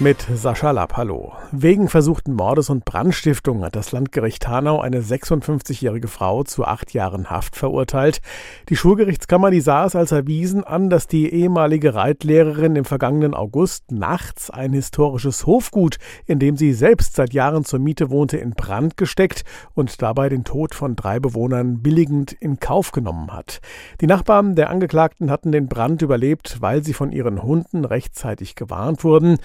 mit Sascha Lapp. Hallo. Wegen versuchten Mordes und Brandstiftung hat das Landgericht Hanau eine 56-jährige Frau zu acht Jahren Haft verurteilt. Die Schulgerichtskammer, die sah es als erwiesen an, dass die ehemalige Reitlehrerin im vergangenen August nachts ein historisches Hofgut, in dem sie selbst seit Jahren zur Miete wohnte, in Brand gesteckt und dabei den Tod von drei Bewohnern billigend in Kauf genommen hat. Die Nachbarn der Angeklagten hatten den Brand überlebt, weil sie von ihren Hunden rechtzeitig gewarnt wurden.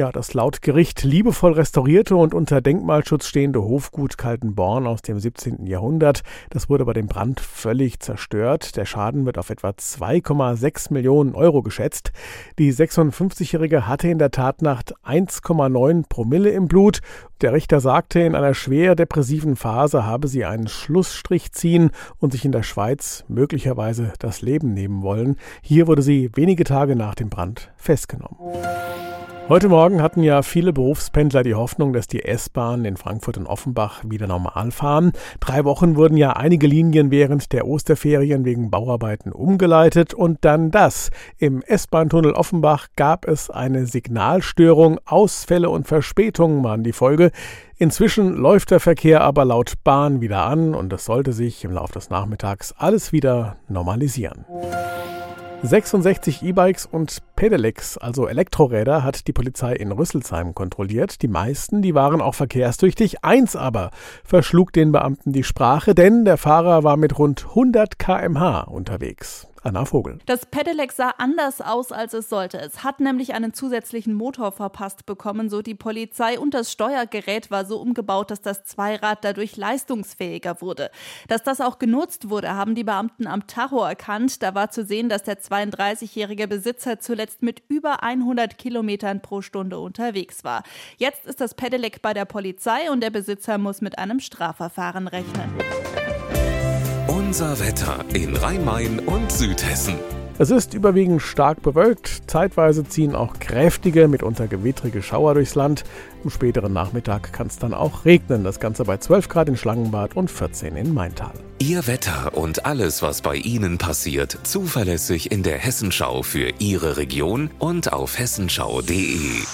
Ja, das laut Gericht liebevoll restaurierte und unter Denkmalschutz stehende Hofgut Kaltenborn aus dem 17. Jahrhundert, das wurde bei dem Brand völlig zerstört. Der Schaden wird auf etwa 2,6 Millionen Euro geschätzt. Die 56-Jährige hatte in der Tatnacht 1,9 Promille im Blut. Der Richter sagte, in einer schwer depressiven Phase habe sie einen Schlussstrich ziehen und sich in der Schweiz möglicherweise das Leben nehmen wollen. Hier wurde sie wenige Tage nach dem Brand festgenommen. Heute Morgen hatten ja viele Berufspendler die Hoffnung, dass die S-Bahn in Frankfurt und Offenbach wieder normal fahren. Drei Wochen wurden ja einige Linien während der Osterferien wegen Bauarbeiten umgeleitet und dann das. Im S-Bahn-Tunnel Offenbach gab es eine Signalstörung. Ausfälle und Verspätungen waren die Folge. Inzwischen läuft der Verkehr aber laut Bahn wieder an und es sollte sich im Laufe des Nachmittags alles wieder normalisieren. 66 E-Bikes und Pedelecs, also Elektroräder, hat die Polizei in Rüsselsheim kontrolliert. Die meisten, die waren auch verkehrstüchtig. Eins aber verschlug den Beamten die Sprache, denn der Fahrer war mit rund 100 kmh unterwegs. Anna Vogel. Das Pedelec sah anders aus, als es sollte. Es hat nämlich einen zusätzlichen Motor verpasst bekommen, so die Polizei. Und das Steuergerät war so umgebaut, dass das Zweirad dadurch leistungsfähiger wurde. Dass das auch genutzt wurde, haben die Beamten am Tacho erkannt. Da war zu sehen, dass der 32-jährige Besitzer zuletzt mit über 100 Kilometern pro Stunde unterwegs war. Jetzt ist das Pedelec bei der Polizei und der Besitzer muss mit einem Strafverfahren rechnen. Unser Wetter in Rhein-Main und Südhessen. Es ist überwiegend stark bewölkt. Zeitweise ziehen auch kräftige, mitunter gewittrige Schauer durchs Land. Am späteren Nachmittag kann es dann auch regnen. Das Ganze bei 12 Grad in Schlangenbad und 14 in Maintal. Ihr Wetter und alles, was bei Ihnen passiert, zuverlässig in der Hessenschau für Ihre Region und auf hessenschau.de.